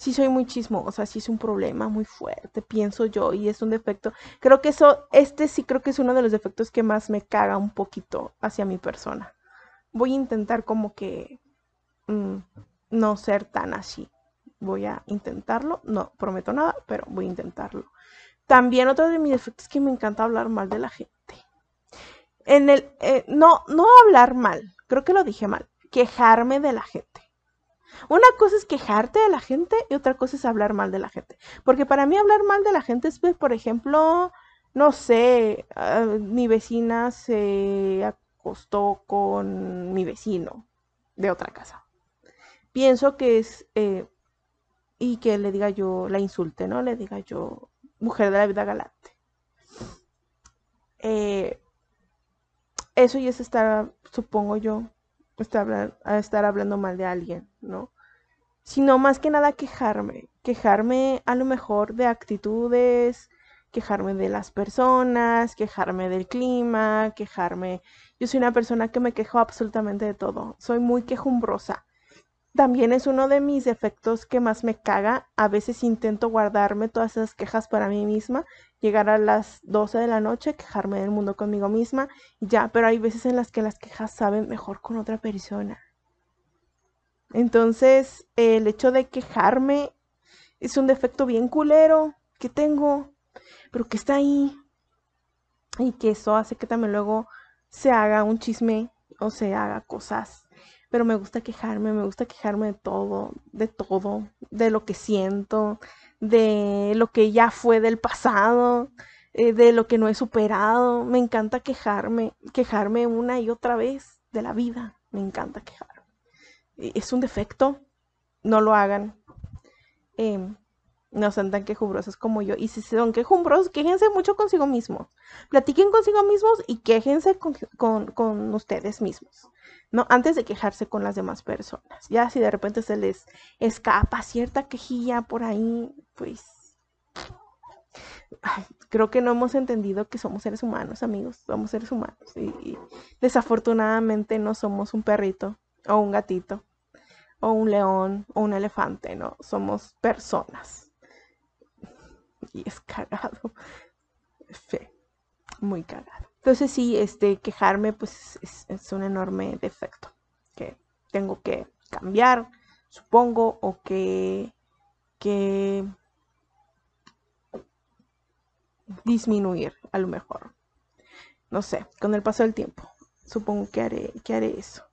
sí soy muy chismosa, sí es un problema muy fuerte, pienso yo, y es un defecto. Creo que eso, este sí creo que es uno de los defectos que más me caga un poquito hacia mi persona. Voy a intentar como que mm, no ser tan así. Voy a intentarlo, no prometo nada, pero voy a intentarlo. También otro de mis defectos es que me encanta hablar mal de la gente. En el, eh, no, no hablar mal, creo que lo dije mal, quejarme de la gente. Una cosa es quejarte de la gente y otra cosa es hablar mal de la gente. Porque para mí hablar mal de la gente es, pues, por ejemplo, no sé, ah, mi vecina se acostó con mi vecino de otra casa. Pienso que es, eh, y que le diga yo, la insulte, ¿no? Le diga yo, mujer de la vida galante. Eh, eso ya es estar, supongo yo, estar, estar hablando mal de alguien, ¿no? Sino más que nada quejarme, quejarme a lo mejor de actitudes, quejarme de las personas, quejarme del clima, quejarme... Yo soy una persona que me quejo absolutamente de todo, soy muy quejumbrosa. También es uno de mis defectos que más me caga. A veces intento guardarme todas esas quejas para mí misma, llegar a las 12 de la noche, quejarme del mundo conmigo misma, ya, pero hay veces en las que las quejas saben mejor con otra persona. Entonces, el hecho de quejarme es un defecto bien culero que tengo, pero que está ahí. Y que eso hace que también luego se haga un chisme o se haga cosas pero me gusta quejarme, me gusta quejarme de todo, de todo, de lo que siento, de lo que ya fue del pasado, eh, de lo que no he superado. Me encanta quejarme, quejarme una y otra vez de la vida. Me encanta quejarme. Es un defecto, no lo hagan. Em, no sean tan quejumbrosos como yo. Y si son quejumbrosos, quéjense mucho consigo mismos. Platiquen consigo mismos y quéjense con, con ustedes mismos. ¿no? Antes de quejarse con las demás personas. Ya si de repente se les escapa cierta quejilla por ahí, pues creo que no hemos entendido que somos seres humanos, amigos, somos seres humanos y, desafortunadamente no somos un perrito o un gatito o un león o un elefante, no, somos personas. Y es cagado. Muy cagado. Entonces sí, este, quejarme pues es, un enorme defecto que tengo que cambiar, supongo, o que, que disminuir a lo mejor. No sé, con el paso del tiempo, supongo que haré, que haré eso.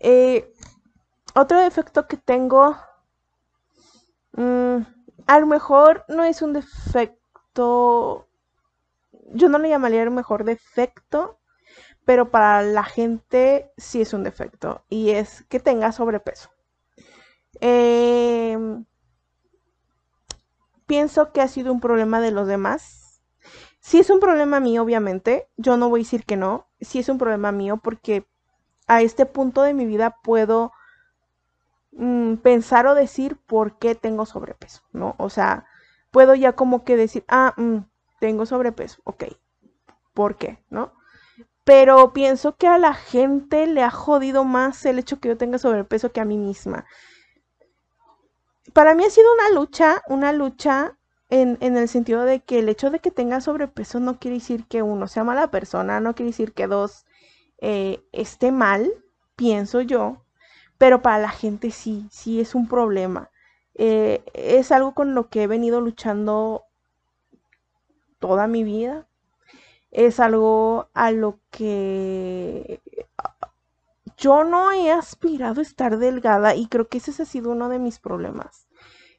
Eh, otro defecto que tengo, mm, a lo mejor no es un defecto yo no le llamaría el mejor defecto, pero para la gente sí es un defecto y es que tenga sobrepeso. Em, pienso que ha sido un problema de los demás. Si es un problema mío, obviamente, yo no voy a decir que no, si es un problema mío porque a este punto de mi vida puedo mm, pensar o decir por qué tengo sobrepeso, ¿no? O sea, puedo ya como que decir, ah, mm, tengo sobrepeso, ok, ¿por qué? ¿No? pero pienso que a la gente le ha jodido más el hecho que yo tenga sobrepeso que a mí misma. Para mí ha sido una lucha, una lucha en, el sentido de que el hecho de que tenga sobrepeso no quiere decir que uno sea mala persona, no quiere decir que dos eh, esté mal, pienso yo, pero para la gente sí, sí es un problema. Eh, es algo con lo que he venido luchando toda mi vida es algo a lo que yo no he aspirado a estar delgada y creo que ese ha sido uno de mis problemas.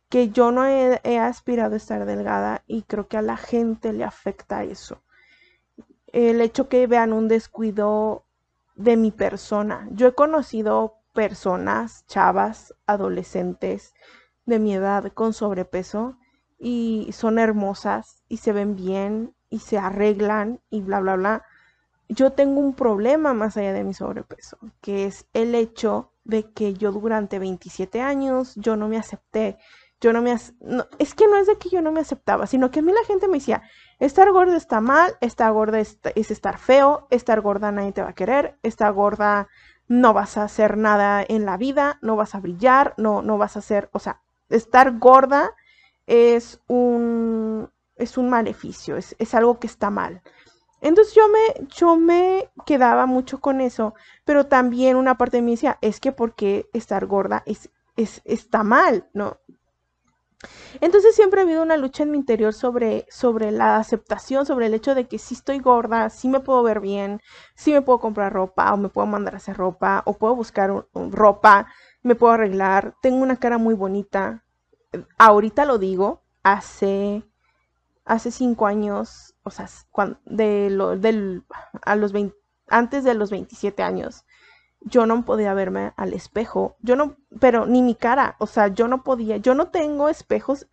Que yo no he, aspirado a estar delgada y creo que a la gente le afecta eso. El hecho que vean un descuido de mi persona. Yo he conocido personas, chavas, adolescentes de mi edad con sobrepeso y son hermosas y se ven bien y se arreglan y bla, bla, bla. Yo tengo un problema más allá de mi sobrepeso, que es el hecho de que yo durante 27 años yo no me acepté. Yo no me... es que no es de que yo no me aceptaba, sino que a mí la gente me decía, estar gorda está mal, estar gorda es, es estar feo, estar gorda nadie te va a querer, estar gorda no vas a hacer nada en la vida, no vas a brillar, no, no vas a hacer, o sea, estar gorda es un, es un maleficio, es, algo que está mal. Entonces yo me, yo me quedaba mucho con eso, pero también una parte de mí decía, es que porque estar gorda es, es, está mal, ¿no? Entonces siempre ha habido una lucha en mi interior sobre, sobre la aceptación, sobre el hecho de que si estoy gorda, si me puedo ver bien, si me puedo comprar ropa o me puedo mandar a hacer ropa o puedo buscar ropa, me puedo arreglar, tengo una cara muy bonita. Ahorita lo digo, hace hace cinco años, o sea, cuando, de lo, del, a los antes de los 27 años, yo no podía verme al espejo, yo no, pero ni mi cara, o sea, yo no podía, yo no tengo espejos,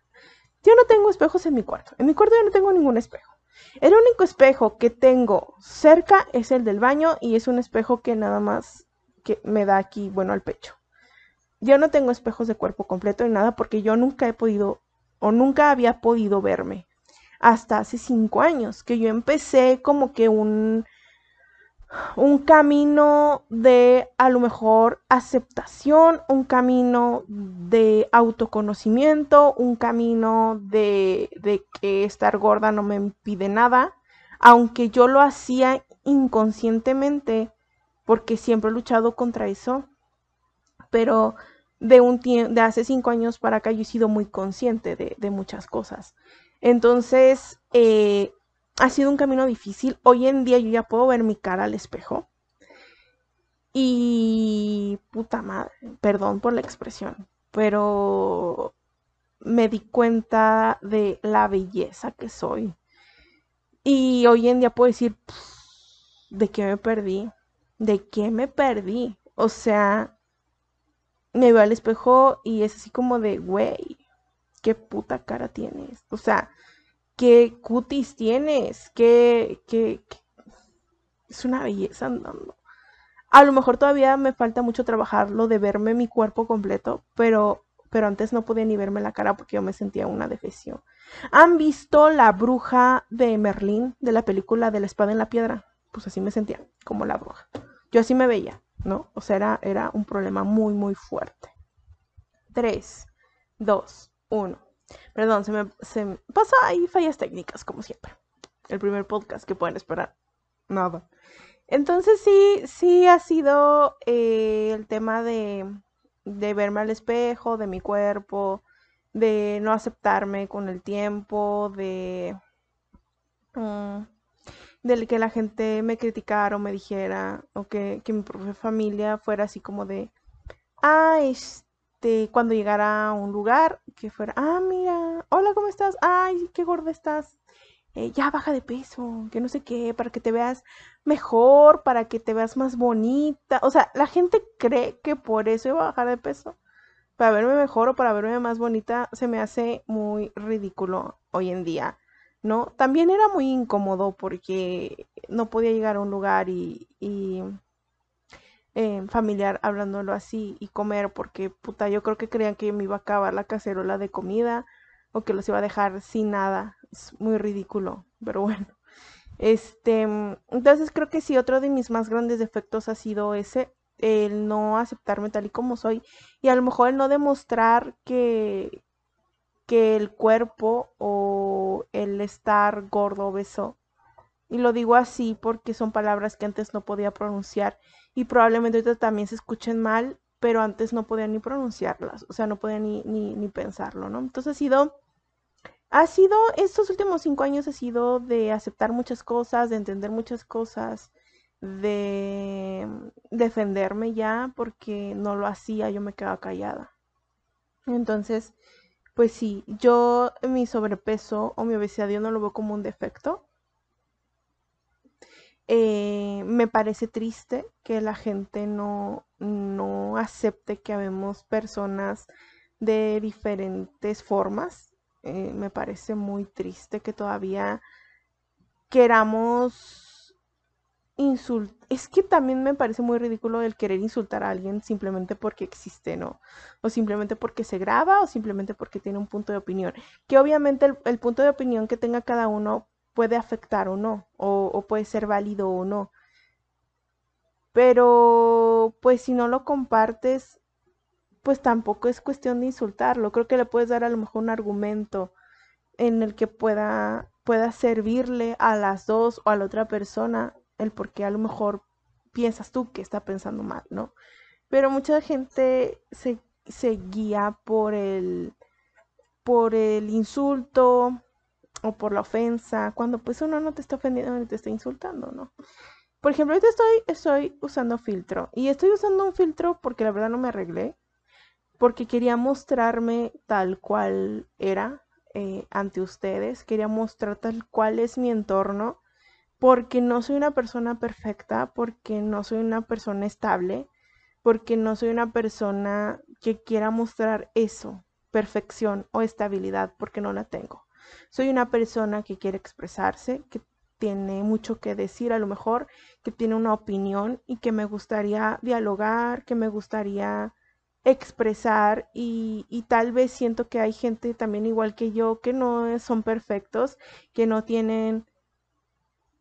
yo no tengo espejos en mi cuarto, en mi cuarto yo no tengo ningún espejo. El único espejo que tengo cerca es el del baño y es un espejo que nada más que me da aquí, bueno, al pecho. Yo no tengo espejos de cuerpo completo ni nada porque yo nunca he podido o nunca había podido verme hasta hace cinco años, que yo empecé como que un, un camino de a lo mejor aceptación, un camino de autoconocimiento, un camino de, de que estar gorda no me impide nada, aunque yo lo hacía inconscientemente porque siempre he luchado contra eso, pero de un de hace cinco años para acá yo he sido muy consciente de, de muchas cosas. Entonces, eh, ha sido un camino difícil. Hoy en día yo ya puedo ver mi cara al espejo. Y puta madre, perdón por la expresión, pero me di cuenta de la belleza que soy. Y hoy en día puedo decir, ¿de qué me perdí? ¿De qué me perdí? O sea, me veo al espejo y es así como de, güey, qué puta cara tienes. O sea, qué cutis tienes, qué, qué, es una belleza andando. A lo mejor todavía me falta mucho trabajar lo de verme mi cuerpo completo, pero, pero antes no podía ni verme la cara porque yo me sentía una defección. ¿Han visto la bruja de Merlín de la película de la espada en la piedra? Pues así me sentía, como la bruja. Yo así me veía, ¿no? O sea, era, era un problema muy, muy fuerte. 3, 2, uno. Perdón, se me, se pasó ahí fallas técnicas, como siempre. El primer podcast que pueden esperar. Nada. Entonces sí, sí ha sido eh, el tema de, de verme al espejo, de mi cuerpo, de no aceptarme con el tiempo, de, mm, de que la gente me criticara o me dijera, o que, que mi propia familia fuera así como de, ah, este cuando llegara a un lugar que fuera, ah, mira, hola, ¿cómo estás? Ay, qué gorda estás. Eh, ya baja de peso, que no sé qué, para que te veas mejor, para que te veas más bonita. O sea, la gente cree que por eso iba a bajar de peso. Para verme mejor o para verme más bonita, se me hace muy ridículo hoy en día, ¿no? También era muy incómodo porque no podía llegar a un lugar y, y eh, familiar hablándolo así y comer porque puta yo creo que creían que me iba a acabar la cacerola de comida o que los iba a dejar sin nada. Es muy ridículo pero bueno. Este, entonces creo que sí, otro de mis más grandes defectos ha sido ese, el no aceptarme tal y como soy y a lo mejor el no demostrar que, que el cuerpo o el estar gordo, obeso, y lo digo así porque son palabras que antes no podía pronunciar y probablemente ahorita también se escuchen mal, pero antes no podía ni pronunciarlas, o sea, no podía ni, ni, ni pensarlo, ¿no? Entonces ha sido, ha sido, estos últimos cinco años ha sido de aceptar muchas cosas, de entender muchas cosas, de defenderme ya porque no lo hacía, yo me quedaba callada. Entonces, pues sí, yo mi sobrepeso o mi obesidad yo no lo veo como un defecto. Eh, me parece triste que la gente no, no acepte que habemos personas de diferentes formas. Eh, me parece muy triste que todavía queramos es que también me parece muy ridículo el querer insultar a alguien simplemente porque existe, ¿no? O simplemente porque se graba o simplemente porque tiene un punto de opinión. Que obviamente el, punto de opinión que tenga cada uno puede afectar o no, o, puede ser válido o no. Pero pues si no lo compartes, pues tampoco es cuestión de insultarlo. Creo que le puedes dar a lo mejor un argumento en el que pueda, pueda servirle a las dos o a la otra persona el por qué a lo mejor piensas tú que está pensando mal, ¿no? Pero mucha gente se, guía por el, por el insulto o por la ofensa, cuando pues uno no te está ofendiendo ni te está insultando, ¿no? Por ejemplo, ahorita estoy, estoy usando filtro y estoy usando un filtro porque la verdad no me arreglé, porque quería mostrarme tal cual era eh, ante ustedes, quería mostrar tal cual es mi entorno porque no soy una persona perfecta, porque no soy una persona estable, porque no soy una persona que quiera mostrar eso, perfección o estabilidad, porque no la tengo. Soy una persona que quiere expresarse, que tiene mucho que decir a lo mejor, que tiene una opinión y que me gustaría dialogar, que me gustaría expresar y, y, tal vez siento que hay gente también igual que yo que no son perfectos, que no tienen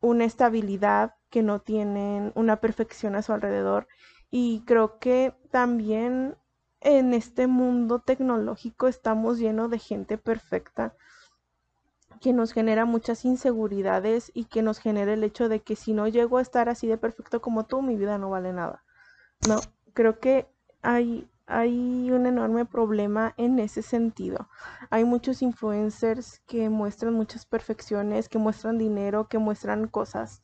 una estabilidad, que no tienen una perfección a su alrededor. Y creo que también en este mundo tecnológico estamos llenos de gente perfecta que nos genera muchas inseguridades y que nos genera el hecho de que si no llego a estar así de perfecto como tú, mi vida no vale nada. No, creo que hay hay un enorme problema en ese sentido. Hay muchos influencers que muestran muchas perfecciones, que muestran dinero, que muestran cosas.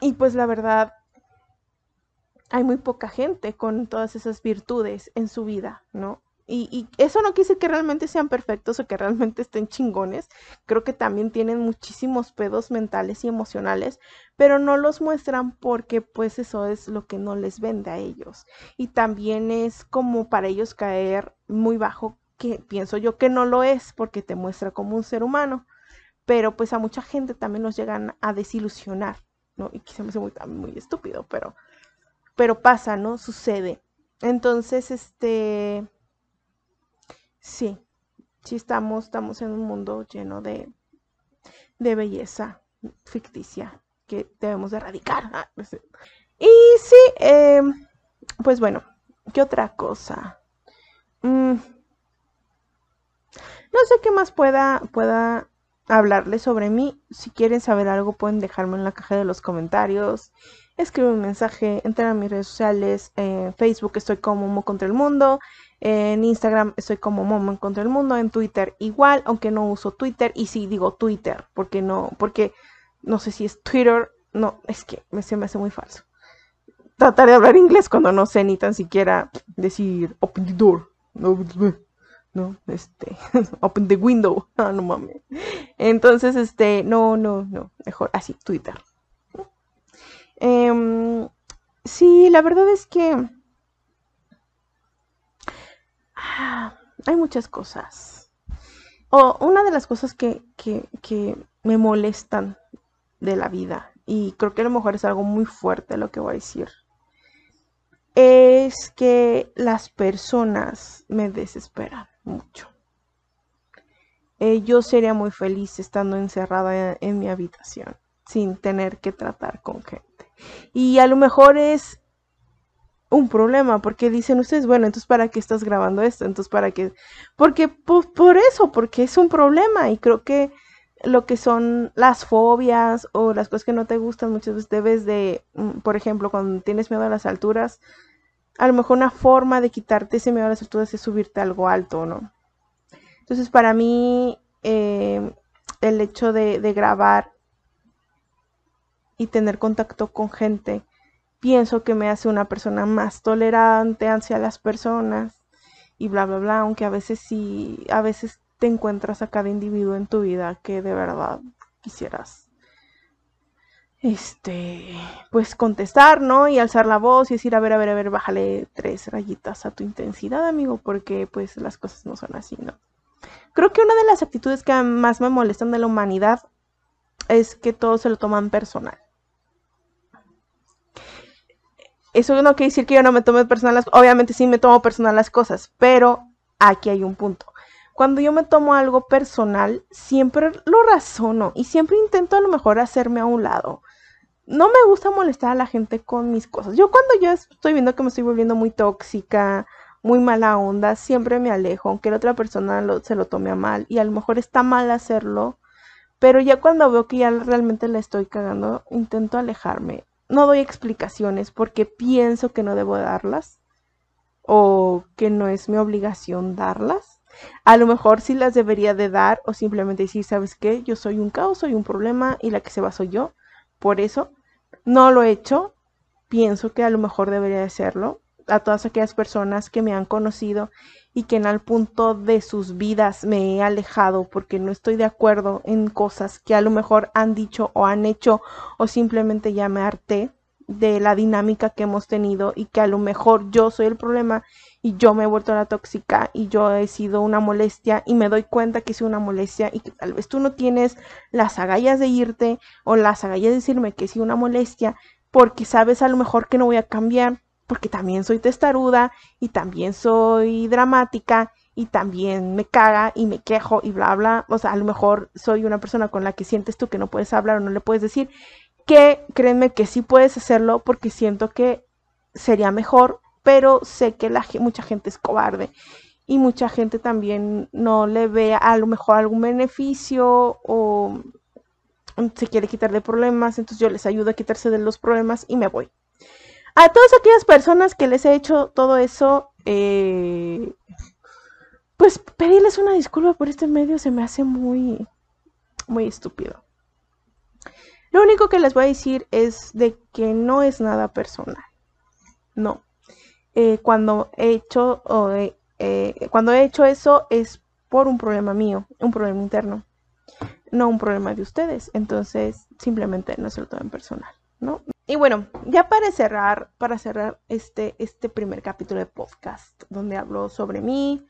Y pues la verdad, hay muy poca gente con todas esas virtudes en su vida, ¿no? Y, eso no quiere que realmente sean perfectos o que realmente estén chingones. Creo que también tienen muchísimos pedos mentales y emocionales, pero no los muestran porque pues eso es lo que no les vende a ellos. Y también es como para ellos caer muy bajo, que pienso yo que no lo es porque te muestra como un ser humano. Pero pues a mucha gente también nos llegan a desilusionar, ¿no? Y se me muy, muy estúpido, pero, pero pasa, ¿no? Sucede. Entonces, este Sí, sí estamos, estamos en un mundo lleno de, de belleza ficticia que debemos de erradicar. Ah, y sí, em, pues bueno, ¿qué otra cosa? Mm, no sé qué más pueda, pueda hablarles sobre mí. Si quieren saber algo, pueden dejarme en la caja de los comentarios. Escribe un mensaje, entren a mis redes sociales. Facebook estoy como Mo contra el Mundo. En Instagram estoy como Momo en contra el mundo, en Twitter igual, aunque no uso Twitter y sí digo Twitter, porque no, porque no sé si es Twitter, no, es que me, se me hace muy falso. Tratar de hablar inglés cuando no sé ni tan siquiera decir open the door, no, no, este, open the window, ah, no mames. Entonces, este, no, no, no, mejor así, Twitter. Em, sí, la verdad es que Hay muchas cosas. O una de las cosas que, me molestan de la vida, y creo que a lo mejor es algo muy fuerte lo que voy a decir, es que las personas me desesperan mucho. eh, yo sería muy feliz estando encerrada en mi habitación sin tener que tratar con gente. Y a lo mejor es un problema, porque dicen ustedes, bueno, entonces ¿para qué estás grabando esto? Entonces ¿para qué? Porque pues, por eso, porque es un problema y creo que lo que son las fobias o las cosas que no te gustan muchas veces debes de, mm, por ejemplo, cuando tienes miedo a las alturas, a lo mejor una forma de quitarte ese miedo a las alturas es subirte algo alto, ¿no? Entonces para mí eh, el hecho de grabar y tener contacto con gente, pienso que me hace una persona más tolerante hacia las personas y bla, bla, bla, aunque a veces sí, a veces te encuentras a cada individuo en tu vida que de verdad quisieras este, pues contestar, ¿no? Y alzar la voz y decir, a ver, a ver, a ver, bájale tres rayitas a tu intensidad, amigo, porque pues las cosas no son así, ¿no? Creo que una de las actitudes que más me molestan de la humanidad es que todos se lo toman personal eso no quiere decir que yo no me tome personal las cosas. Obviamente sí me tomo personal las cosas, pero aquí hay un punto. Cuando yo me tomo algo personal, siempre lo razono y siempre intento a lo mejor hacerme a un lado. No me gusta molestar a la gente con mis cosas. Yo cuando ya estoy viendo que me estoy volviendo muy tóxica, muy mala onda, siempre me alejo, aunque la otra persona se lo tome a mal. Y a lo mejor está mal hacerlo, pero ya cuando veo que ya realmente la estoy cagando, intento alejarme no doy explicaciones porque pienso que no debo darlas o que no es mi obligación darlas. A lo mejor sí las debería de dar o simplemente decir, ¿sabes qué? Yo soy un caos, soy un problema y la que se va soy yo. Por eso no lo he hecho. Pienso que a lo mejor debería de hacerlo. A todas aquellas personas que me han conocido y que en al punto de sus vidas me he alejado porque no estoy de acuerdo en cosas que a lo mejor han dicho o han hecho o simplemente ya me harté de la dinámica que hemos tenido y que a lo mejor yo soy el problema y yo me he vuelto la tóxica y yo he sido una molestia y me doy cuenta que soy una molestia y que tal vez tú no tienes las agallas de irte o las agallas de decirme que soy una molestia porque sabes a lo mejor que no voy a cambiar porque también soy testaruda y también soy dramática y también me caga y me quejo y bla, bla. O sea, a lo mejor soy una persona con la que sientes tú que no puedes hablar o no le puedes decir, que créeme que sí puedes hacerlo porque siento que sería mejor, pero sé que la, mucha gente es cobarde y mucha gente también no le ve a lo mejor algún beneficio o se quiere quitar de problemas, entonces yo les ayudo a quitarse de los problemas y me voy. A todas aquellas personas que les he hecho todo eso, eh, pues pedirles una disculpa por este medio se me hace muy, muy estúpido. Lo único que les voy a decir es de que no es nada personal. No. Eh, cuando he hecho eh, cuando he hecho eso es por un problema mío, un problema interno, no un problema de ustedes. Entonces, simplemente no se lo tomen personal, ¿no? Y bueno, ya para cerrar, para cerrar este, este primer capítulo de podcast, donde hablo sobre mí,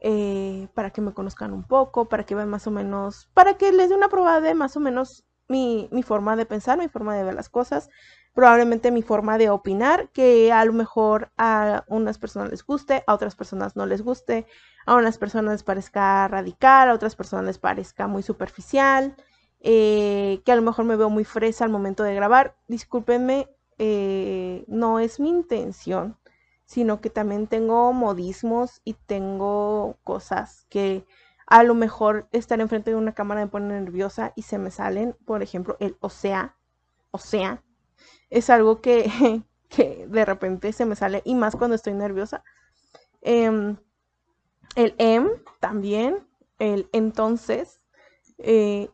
eh, para que me conozcan un poco, para que vean más o menos, para que les dé una prueba de más o menos mi, mi forma de pensar, mi forma de ver las cosas, probablemente mi forma de opinar, que a lo mejor a unas personas les guste, a otras personas no les guste, a unas personas les parezca radical, a otras personas les parezca muy superficial. Eh, que a lo mejor me veo muy fresa al momento de grabar. Discúlpenme, eh, no es mi intención, sino que también tengo modismos y tengo cosas que a lo mejor estar enfrente de una cámara me pone nerviosa y se me salen, por ejemplo, el o sea, o sea, es algo que, que de repente se me sale y más cuando estoy nerviosa. Em, el em también, el entonces, eh,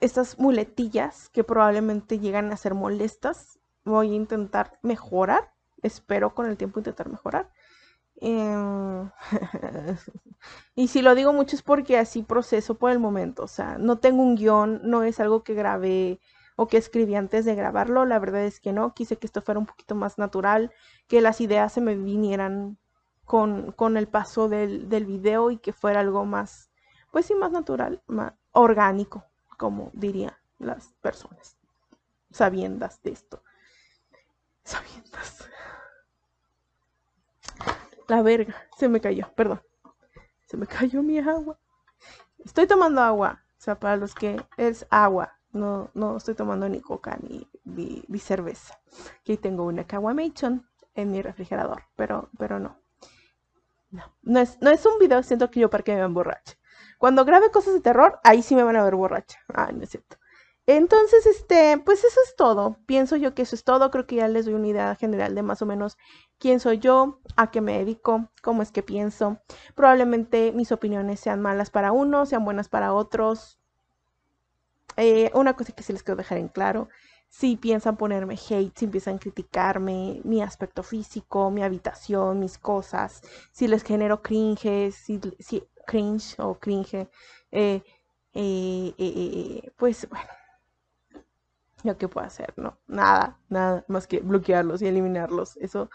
estas muletillas que probablemente llegan a ser molestas. Voy a intentar mejorar. Espero con el tiempo intentar mejorar. Em, y si lo digo mucho es porque así proceso por el momento. O sea, no tengo un guion, no es algo que grabé o que escribí antes de grabarlo. La verdad es que no. Quise que esto fuera un poquito más natural, que las ideas se me vinieran con, con el paso del, del video y que fuera algo más, pues sí, más natural, más orgánico como dirían las personas, sabiendas de esto. Sabiendas. La verga, se me cayó, perdón. Se me cayó mi agua. Estoy tomando agua, o sea, para los que es agua. No, no estoy tomando ni coca ni, ni, cerveza. Aquí tengo una Kawamation en mi refrigerador, pero, pero no. No, no es, no es un video, siento que yo para que me emborrache. Cuando grabe cosas de terror, ahí sí me van a ver borracha. Ay, no es cierto. Entonces, este, pues eso es todo. Pienso yo que eso es todo. Creo que ya les doy una idea general de más o menos quién soy yo, a qué me dedico, cómo es que pienso. Probablemente mis opiniones sean malas para unos, sean buenas para otros. Eh, una cosa que sí les quiero dejar en claro. Si piensan ponerme hate, si empiezan a criticarme, mi aspecto físico, mi habitación, mis cosas, si les genero cringe, si, cringe o cringe, eh, eh, pues bueno, yo qué puedo hacer, ¿no? Nada, nada más que bloquearlos y eliminarlos. Eso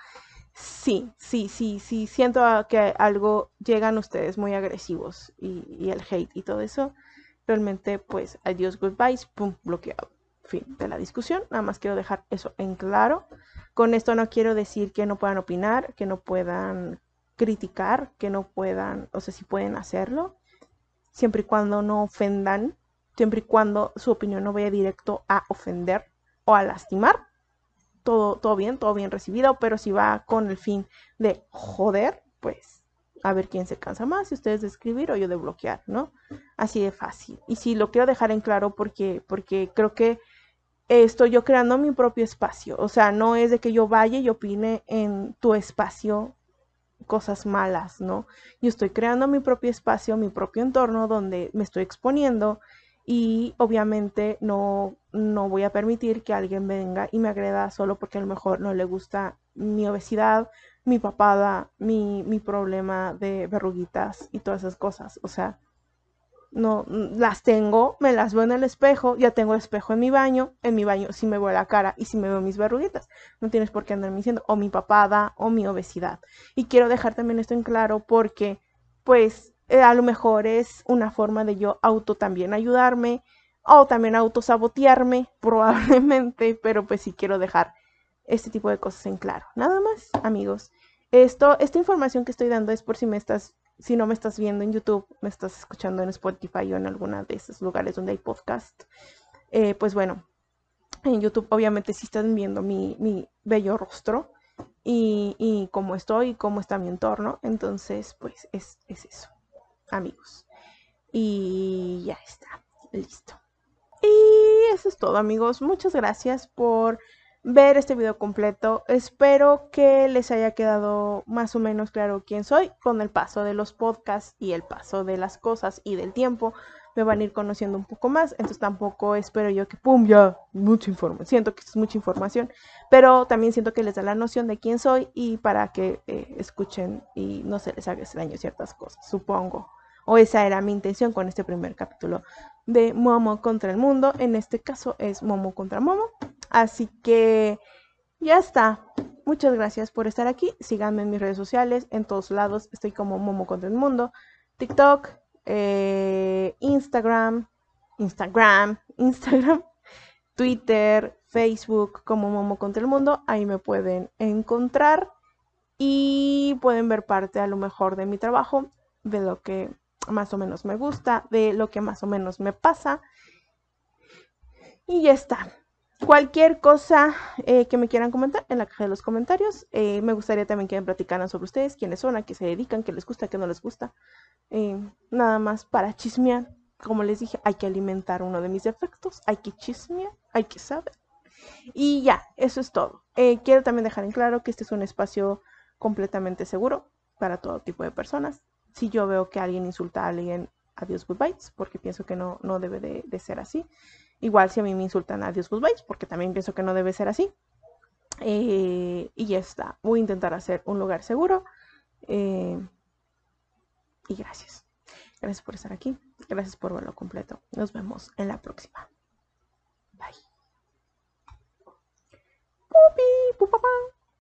sí, sí, sí, sí, siento que algo llegan ustedes muy agresivos y, el hate y todo eso. Realmente, pues, adiós, goodbyes, pum, bloqueado. Fin de la discusión. Nada más quiero dejar eso en claro. Con esto no quiero decir que no puedan opinar, que no puedan criticar, que no puedan, o sea, si pueden hacerlo, siempre y cuando no ofendan siempre y cuando su opinión no vaya directo a ofender o a lastimar. Todo, todo bien, todo bien recibido, pero si va con el fin de joder, pues a ver quién se cansa más, si ustedes de escribir o yo de bloquear, ¿no? Así de fácil. Y sí, lo quiero dejar en claro porque, porque creo que estoy yo creando mi propio espacio. O sea, no es de que yo vaya y opine en tu espacio cosas malas, ¿no? Yo estoy creando mi propio espacio, mi propio entorno donde me estoy exponiendo y obviamente no, no voy a permitir que alguien venga y me agreda solo porque a lo mejor no le gusta mi obesidad, mi papada, mi, mi problema de verruguitas y todas esas cosas. O sea, no las tengo, me las veo en el espejo, ya tengo el espejo en mi baño, en mi baño sí me veo la cara y sí me veo mis verruguitas. No tienes por qué andarme diciendo o mi papada o mi obesidad. Y quiero dejar también esto en claro porque pues eh, a lo mejor es una forma de yo auto también ayudarme o también autosabotearme probablemente, pero pues sí quiero dejar este tipo de cosas en claro. Nada más, amigos. Esto, esta información que estoy dando es por si me estás, si no me estás viendo en YouTube, me estás escuchando en Spotify o en alguna de esos lugares donde hay podcast. Eh, pues bueno, en YouTube obviamente sí están viendo mi, mi bello rostro y, y, cómo estoy y cómo está mi entorno. Entonces, pues es, es eso amigos. Y ya está, listo. Y eso es todo amigos. Muchas gracias por ver este video completo. Espero que les haya quedado más o menos claro quién soy con el paso de los podcasts y el paso de las cosas y del tiempo. Me van a ir conociendo un poco más, entonces tampoco espero yo que, ¡pum!, ya, mucha información. Siento que es mucha información, pero también siento que les da la noción de quién soy y para que eh, escuchen y no se les haga daño ciertas cosas, supongo. O esa era mi intención con este primer capítulo de Momo contra el mundo. En este caso es Momo contra Momo. Así que ya está. Muchas gracias por estar aquí. Síganme en mis redes sociales. En todos lados estoy como Momo contra el mundo. TikTok, eh, Instagram, Instagram, Instagram, Twitter, Facebook como Momo contra el mundo. Ahí me pueden encontrar y pueden ver parte a lo mejor de mi trabajo, de lo que más o menos me gusta, de lo que más o menos me pasa. Y ya está. Cualquier cosa eh, que me quieran comentar en la caja de los comentarios. Eh, me gustaría también que me platicaran sobre ustedes, quiénes son, a qué se dedican, qué les gusta, qué no les gusta. Eh, nada más para chismear. Como les dije, hay que alimentar uno de mis defectos, hay que chismear, hay que saber. Y ya, eso es todo. quiero también dejar en claro que este es un espacio completamente seguro para todo tipo de personas si yo veo que alguien insulta a alguien, adiós goodbyes, porque pienso que no, no debe de, ser así. Igual si a mí me insultan, adiós, pues vais, porque también pienso que no debe ser así. Eh, y ya está. Voy a intentar hacer un lugar seguro. Eh, y gracias. Gracias por estar aquí. Gracias por verlo completo. Nos vemos en la próxima. Bye. Pupi, pupapá.